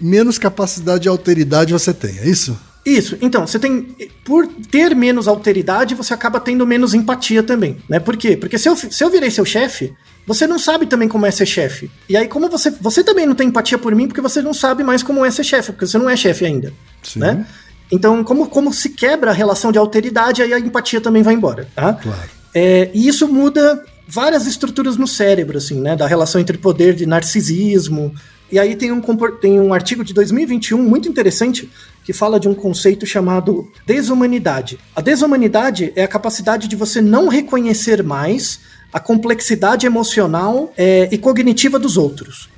menos capacidade de alteridade você tem, é isso? Isso, então, você tem. Por ter menos alteridade, você acaba tendo menos empatia também, né? Por quê? Porque se eu, se eu virei seu chefe, você não sabe também como é ser chefe. E aí, como você. Você também não tem empatia por mim, porque você não sabe mais como é ser chefe, porque você não é chefe ainda. Sim. Né? Então, como, como se quebra a relação de alteridade, aí a empatia também vai embora, tá? Claro. É, e isso muda várias estruturas no cérebro, assim, né? Da relação entre poder de narcisismo. E aí tem um, tem um artigo de 2021 muito interessante que fala de um conceito chamado desumanidade. A desumanidade é a capacidade de você não reconhecer mais a complexidade emocional é, e cognitiva dos outros.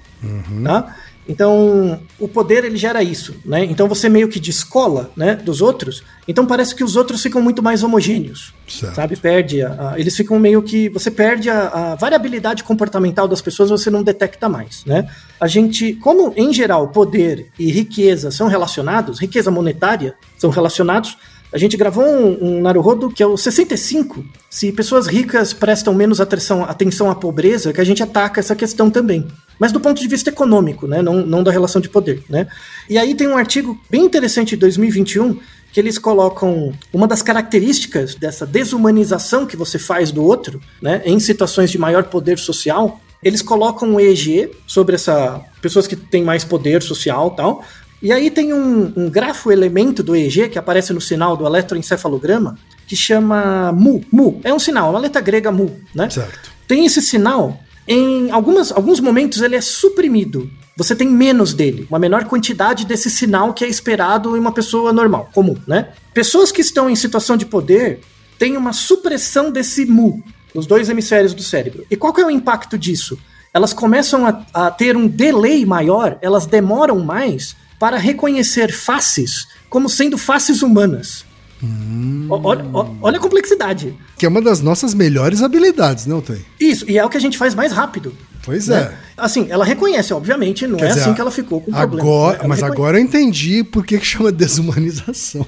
Tá? Então, o poder ele gera isso, né? Então você meio que descola, né, dos outros. Então parece que os outros ficam muito mais homogêneos, Certo. sabe? Perde, a, a- eles ficam meio que você perde a, a variabilidade comportamental das pessoas, você não detecta mais, né? A gente, como em geral poder e riqueza são relacionados, riqueza monetária são relacionados, A gente gravou um, um Naruhodo que é o 65. Se pessoas ricas prestam menos atenção, atenção à pobreza, que a gente ataca essa questão também. Mas do ponto de vista econômico, né? Não, não da relação de poder, né? E aí tem um artigo bem interessante de 2021 que eles colocam uma das características dessa desumanização que você faz do outro, né, em situações de maior poder social, eles colocam um EEG sobre essa pessoas que têm mais poder social, tal. E aí tem um, um grafo elemento do EEG que aparece no sinal do eletroencefalograma que chama mu. Mu é um sinal, uma letra grega mu, né? Certo. Tem esse sinal em algumas, alguns momentos ele é suprimido você tem menos dele, uma menor quantidade desse sinal que é esperado em uma pessoa normal, comum, né? Pessoas que estão em situação de poder têm uma supressão desse mu nos dois hemisférios do cérebro. E qual que é o impacto disso? Elas começam a, a ter um delay maior, elas demoram mais para reconhecer faces como sendo faces humanas. Hum. Olha, olha, a complexidade. Que é uma das nossas melhores habilidades, não tem? Isso, e é o que a gente faz mais rápido. Pois né? é. Assim, ela reconhece, obviamente, não Quer é dizer, assim que ela ficou com o agora, problema. Né? Mas reconhece. agora eu entendi por que chama desumanização.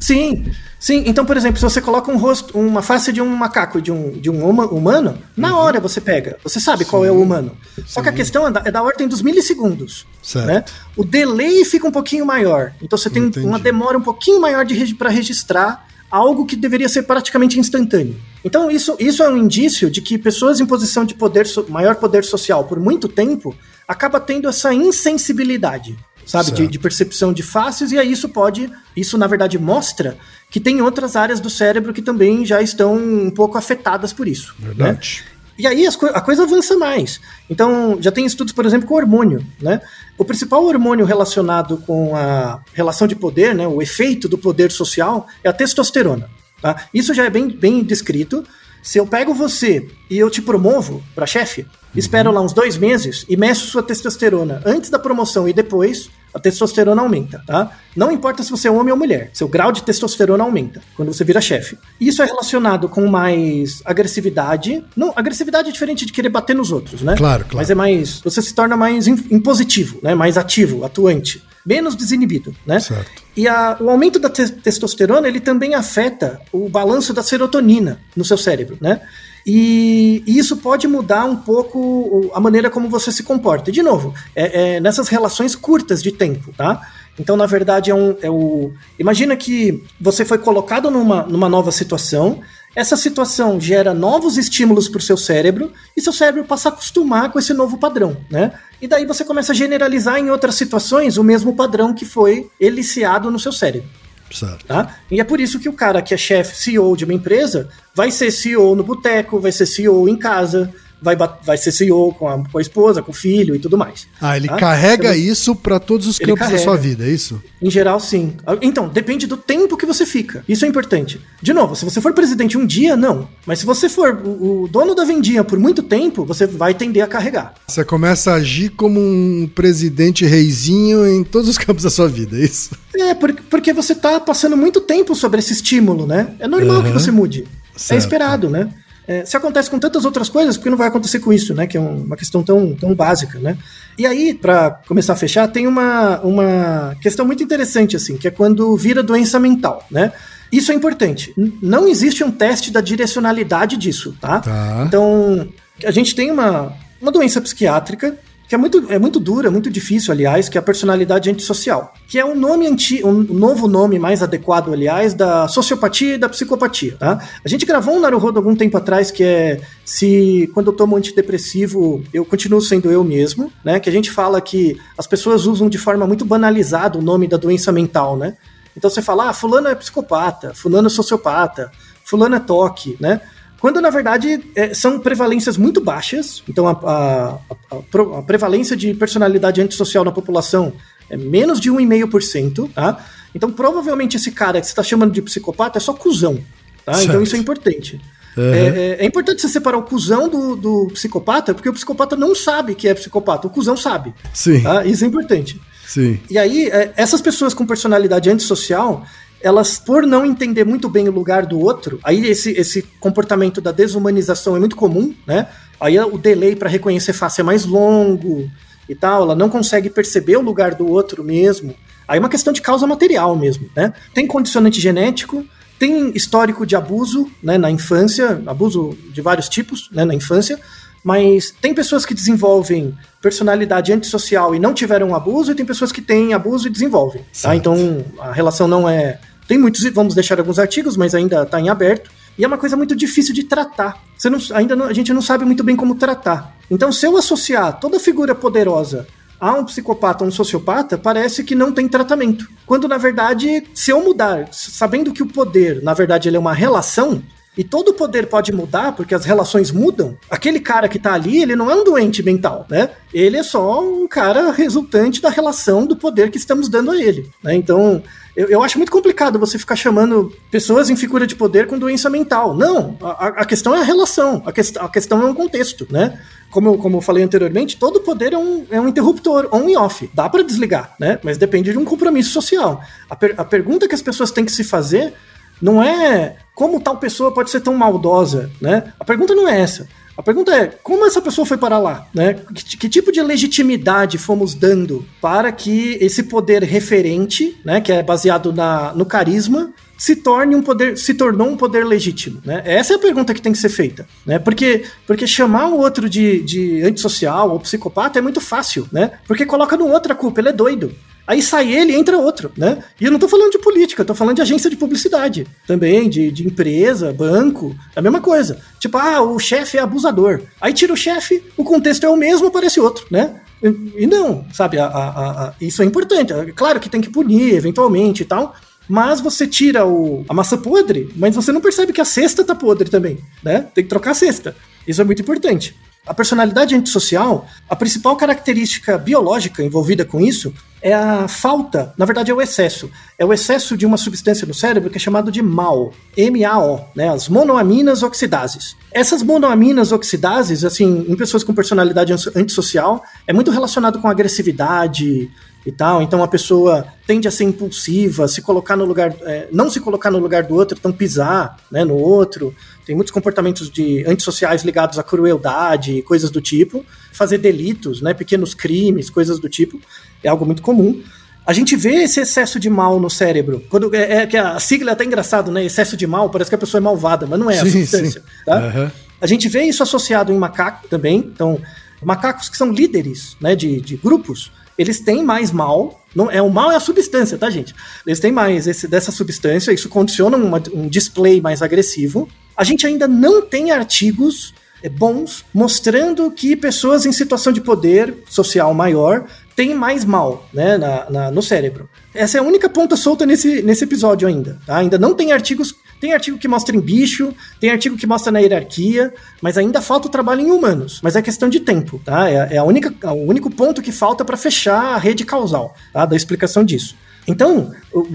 Sim, sim. Então, por exemplo, se você coloca um rosto, uma face de um macaco de um, de um humano, na uhum. hora você pega. Você sabe sim, qual é o humano. Só que a questão é da, é da ordem dos milissegundos. Certo. Né? O delay fica um pouquinho maior. Então você tem Entendi. uma demora um pouquinho maior para registrar algo que deveria ser praticamente instantâneo. Então, isso, isso é um indício de que pessoas em posição de poder, maior poder social por muito tempo acaba tendo essa insensibilidade, sabe, de, de, percepção de faces, e aí isso pode, isso na verdade mostra que tem outras áreas do cérebro que também já estão um pouco afetadas por isso. Né? Verdade. Né? E aí co a coisa avança mais. Então, já tem estudos, por exemplo, com hormônio, né? O principal hormônio relacionado com a relação de poder, né, o efeito do poder social, é a testosterona. Tá? Isso já é bem, bem descrito. Se eu pego você e eu te promovo para chefe, uhum. espero lá uns dois meses e meço sua testosterona antes da promoção e depois, a testosterona aumenta, tá? Não importa se você é homem ou mulher, seu grau de testosterona aumenta quando você vira chefe. Isso é relacionado com mais agressividade. Não, agressividade é diferente de querer bater nos outros, né? Claro, claro. Mas é mais. Você se torna mais impositivo, né? Mais ativo, atuante. Menos desinibido, né? Certo. E a, o aumento da te testosterona, ele também afeta o balanço da serotonina no seu cérebro, né? E, e, isso pode mudar um pouco a maneira como você se comporta. De novo, é, é nessas relações curtas de tempo, tá? Então, na verdade, é, um, é o. Imagina que você foi colocado numa, numa nova situação, essa situação gera novos estímulos para o seu cérebro e seu cérebro passa a acostumar com esse novo padrão, né? E daí você começa a generalizar em outras situações o mesmo padrão que foi eliciado no seu cérebro. Certo. Tá? E é por isso que o cara que é chefe, CEO de uma empresa, vai ser CEO no boteco, vai ser CEO em casa, vai, vai ser CEO com a, com a esposa, com o filho e tudo mais. Ah, ele tá? carrega então, isso para todos os campos carrega. da sua vida, é isso? Em geral, sim. Então, depende do tempo que você fica. Isso é importante. De novo, se você for presidente um dia, não. Mas se você for o, o dono da vendinha por muito tempo, você vai tender a carregar. Você começa a agir como um presidente reizinho em todos os campos da sua vida, é isso? É, porque você tá passando muito tempo sobre esse estímulo, né? É normal uhum. que você mude. É certo. É esperado, né? É, se acontece com tantas outras coisas, por que não vai acontecer com isso, né? Que é uma questão tão, tão básica, né? E aí, para começar a fechar, tem uma, uma questão muito interessante, assim, que é quando vira doença mental, né? Isso é importante. Não existe um teste da direcionalidade disso, tá? tá. Então, a gente tem uma, uma doença psiquiátrica que é muito, é muito dura, muito difícil, aliás, que é a personalidade antissocial, que é um nome anti, um novo nome mais adequado, aliás, da sociopatia e da psicopatia, tá? A gente gravou um Naruhodo algum tempo atrás que é se quando eu tomo antidepressivo eu continuo sendo eu mesmo, né? Que a gente fala que as pessoas usam de forma muito banalizada o nome da doença mental, né? Então você fala, ah, fulano é psicopata, fulano é sociopata, fulano é toque, né? Quando na verdade é, são prevalências muito baixas. Então a, a, a, a, prevalência de personalidade antissocial na população é menos de 1,5%, tá? Então provavelmente esse cara que você está chamando de psicopata é só cuzão, tá? Então isso é importante. Uhum. É, é, é, importante você separar o cuzão do, do, psicopata, porque o psicopata não sabe que é psicopata, o cuzão sabe. Sim. Tá? Isso é importante. Sim. E aí, é, essas pessoas com personalidade antissocial, elas, por não entender muito bem o lugar do outro, aí esse, esse comportamento da desumanização é muito comum, né? Aí o delay para reconhecer face é mais longo e tal, ela não consegue perceber o lugar do outro mesmo. Aí é uma questão de causa material mesmo, né? Tem condicionante genético, tem histórico de abuso né, na infância, abuso de vários tipos né, na infância, mas tem pessoas que desenvolvem personalidade antissocial e não tiveram abuso, e tem pessoas que têm abuso e desenvolvem. Tá? Então a relação não é. Tem muitos, vamos deixar alguns artigos, mas ainda está em aberto. E é uma coisa muito difícil de tratar. Você não, ainda não, a gente não sabe muito bem como tratar. Então, se eu associar toda figura poderosa a um psicopata ou um sociopata, parece que não tem tratamento. Quando, na verdade, se eu mudar, sabendo que o poder, na verdade, ele é uma relação, e todo poder pode mudar, porque as relações mudam. Aquele cara que tá ali, ele não é um doente mental, né? Ele é só um cara resultante da relação do poder que estamos dando a ele. Né? Então, eu, eu, acho muito complicado você ficar chamando pessoas em figura de poder com doença mental. Não, a, a questão é a relação, a, que, a questão é um contexto, né? Como eu, como eu falei anteriormente, todo poder é um, é um interruptor, on e off. Dá para desligar, né? Mas depende de um compromisso social. A, per, a pergunta que as pessoas têm que se fazer não é como tal pessoa pode ser tão maldosa, né? A pergunta não é essa. A pergunta é, como essa pessoa foi para lá? Né? Que, que, tipo de legitimidade fomos dando para que esse poder referente, né, que é baseado na, no carisma, se torne um poder, se tornou um poder legítimo, né? Essa é a pergunta que tem que ser feita, né? Porque, porque chamar o outro de, de antissocial ou psicopata é muito fácil, né? Porque coloca no outro a culpa, ele é doido. Aí sai ele entra outro, né? E eu não tô falando de política, eu tô falando de agência de publicidade também, de, de empresa, banco, é a mesma coisa. Tipo, ah, o chefe é abusador. Aí tira o chefe, o contexto é o mesmo, aparece outro, né? E, e não, sabe, a, a, a, isso é importante. É claro que tem que punir eventualmente e tal, mas você tira o, a massa podre, mas você não percebe que a cesta tá podre também, né? Tem que trocar a cesta. Isso é muito importante. A personalidade antissocial, a principal característica biológica envolvida com isso é a falta, na verdade é o excesso. É o excesso de uma substância no cérebro que é chamado de MAO, M-A-O, né, as monoaminas oxidases. Essas monoaminas oxidases, assim, em pessoas com personalidade antissocial, é muito relacionado com agressividade, e tal. Então a pessoa tende a ser impulsiva, se colocar no lugar, é, não se colocar no lugar do outro, então pisar né, no outro. Tem muitos comportamentos de antissociais ligados à crueldade, coisas do tipo. Fazer delitos, né, pequenos crimes, coisas do tipo, é algo muito comum. A gente vê esse excesso de mal no cérebro. Quando é, é que a sigla é até engraçado, né? Excesso de mal, parece que a pessoa é malvada, mas não é sim, a substância. Tá? Uhum. A gente vê isso associado em macaco também. Então, macacos que são líderes né, de, de grupos, eles têm mais mal. Não, é, o mal é a substância, tá, gente? Eles têm mais esse, dessa substância, isso condiciona uma, um display mais agressivo. A gente ainda não tem artigos é, bons mostrando que pessoas em situação de poder social maior têm mais mal né, na, na, no cérebro. Essa é a única ponta solta nesse, nesse episódio ainda. Tá? Ainda não tem artigos tem artigo que mostra em bicho, tem artigo que mostra na hierarquia, mas ainda falta o trabalho em humanos. Mas é questão de tempo, tá? É, é a única, é o único ponto que falta para fechar a rede causal, tá? Da explicação disso. Então,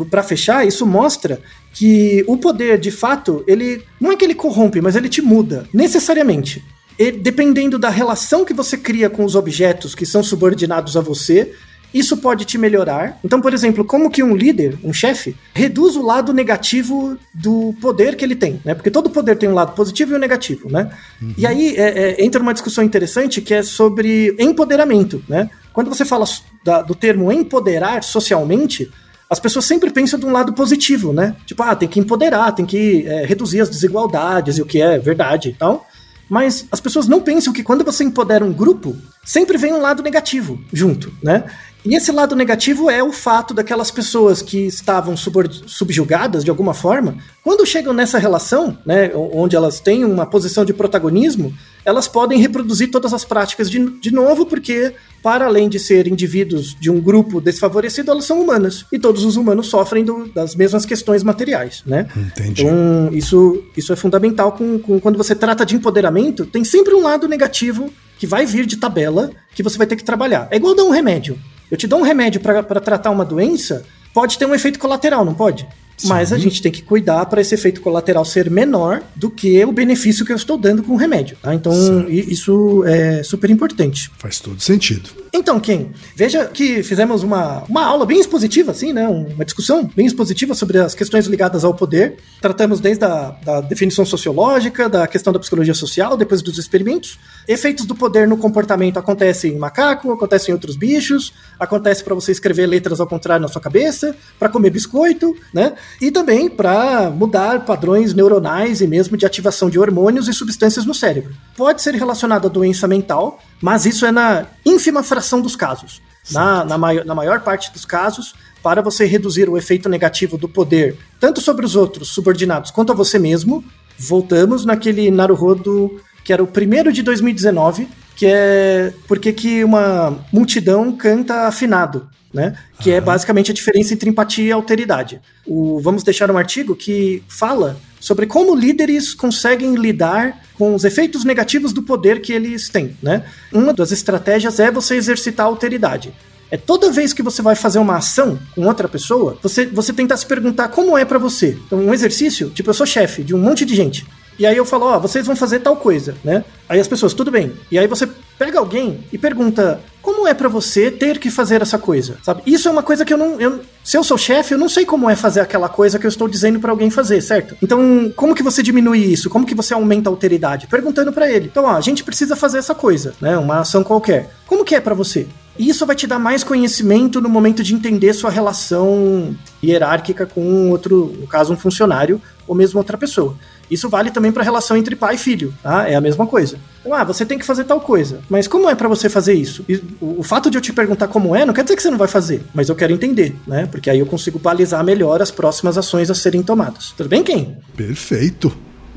para fechar, isso mostra que o poder, de fato, ele não é que ele corrompe, mas ele te muda, necessariamente. E, dependendo da relação que você cria com os objetos que são subordinados a você, isso pode te melhorar. Então, por exemplo, como que um líder, um chefe, reduz o lado negativo do poder que ele tem, né? Porque todo poder tem um lado positivo e um negativo, né? Uhum. E aí é, é, entra uma discussão interessante que é sobre empoderamento, né? Quando você fala da, do termo empoderar socialmente, as pessoas sempre pensam de um lado positivo, né? Tipo, ah, tem que empoderar, tem que é, reduzir as desigualdades e o que é verdade e tal. Mas as pessoas não pensam que quando você empodera um grupo, sempre vem um lado negativo junto, né? E esse lado negativo é o fato daquelas pessoas que estavam subjugadas de alguma forma, quando chegam nessa relação, né, onde elas têm uma posição de protagonismo, elas podem reproduzir todas as práticas de, de novo, porque, para além de ser indivíduos de um grupo desfavorecido, elas são humanas. E todos os humanos sofrem do, das mesmas questões materiais, né? Entendi. Então, isso, isso é fundamental com, com, quando você trata de empoderamento, tem sempre um lado negativo que vai vir de tabela que você vai ter que trabalhar. É igual dar um remédio. Eu te dou um remédio para tratar uma doença, pode ter um efeito colateral, não pode? Mas a gente tem que cuidar para esse efeito colateral ser menor do que o benefício que eu estou dando com o remédio. Tá? Então, i- isso é super importante. Faz todo sentido. Então, Ken, veja que fizemos uma, uma aula bem expositiva, assim, né? Uma discussão bem expositiva sobre as questões ligadas ao poder. Tratamos desde a da definição sociológica, da questão da psicologia social, depois dos experimentos. Efeitos do poder no comportamento acontecem em macaco, acontecem em outros bichos, acontece para você escrever letras ao contrário na sua cabeça, para comer biscoito, né? E também para mudar padrões neuronais e mesmo de ativação de hormônios e substâncias no cérebro. Pode ser relacionado à doença mental, mas isso é na ínfima fração dos casos. Na, na, mai- na maior parte dos casos, para você reduzir o efeito negativo do poder, tanto sobre os outros subordinados quanto a você mesmo, voltamos naquele Naruhodo que era o primeiro de 2019, que é porque que uma multidão canta afinado, né? Que é basicamente a diferença entre empatia e alteridade. O, vamos deixar um artigo que fala sobre como líderes conseguem lidar com os efeitos negativos do poder que eles têm, né? Uma das estratégias é você exercitar a alteridade. É toda vez que você vai fazer uma ação com outra pessoa, você, você tentar se perguntar como é pra você. Então, um exercício, tipo, eu sou chefe de um monte de gente. E aí eu falo, ó, vocês vão fazer tal coisa, né? Aí as pessoas, tudo bem. E aí você pega alguém e pergunta, como é pra você ter que fazer essa coisa? Sabe? Isso é uma coisa que eu não, eu, se eu sou chefe, eu não sei como é fazer aquela coisa que eu estou dizendo pra alguém fazer, certo? Então, como que você diminui isso? Como que você aumenta a alteridade? Perguntando pra ele. Então, ó, a gente precisa fazer essa coisa, né? Uma ação qualquer. Como que é pra você? Isso vai te dar mais conhecimento no momento de entender sua relação hierárquica com outro, no caso, um funcionário ou mesmo outra pessoa. Isso vale também para a relação entre pai e filho, tá? É a mesma coisa. Então, ah, você tem que fazer tal coisa. Mas como é para você fazer isso? O, fato de eu te perguntar como é, não quer dizer que você não vai fazer, mas eu quero entender, né? Porque aí eu consigo balizar melhor as próximas ações a serem tomadas. Tudo bem, Ken? Perfeito.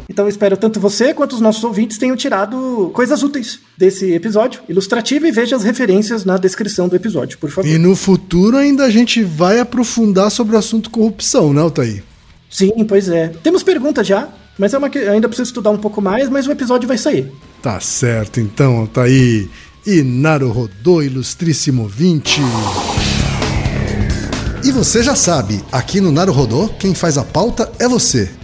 Então eu espero tanto você quanto os nossos ouvintes tenham tirado coisas úteis desse episódio ilustrativo e veja as referências na descrição do episódio, por favor. E no futuro ainda a gente vai aprofundar sobre o assunto corrupção, né, Altair? Sim, pois é. Temos perguntas já, mas é uma que ainda preciso estudar um pouco mais, mas o episódio vai sair. Tá certo, então, Altair. E Naruhodô, ilustríssimo 20. E você já sabe, aqui no Naruhodô, quem faz a pauta é você.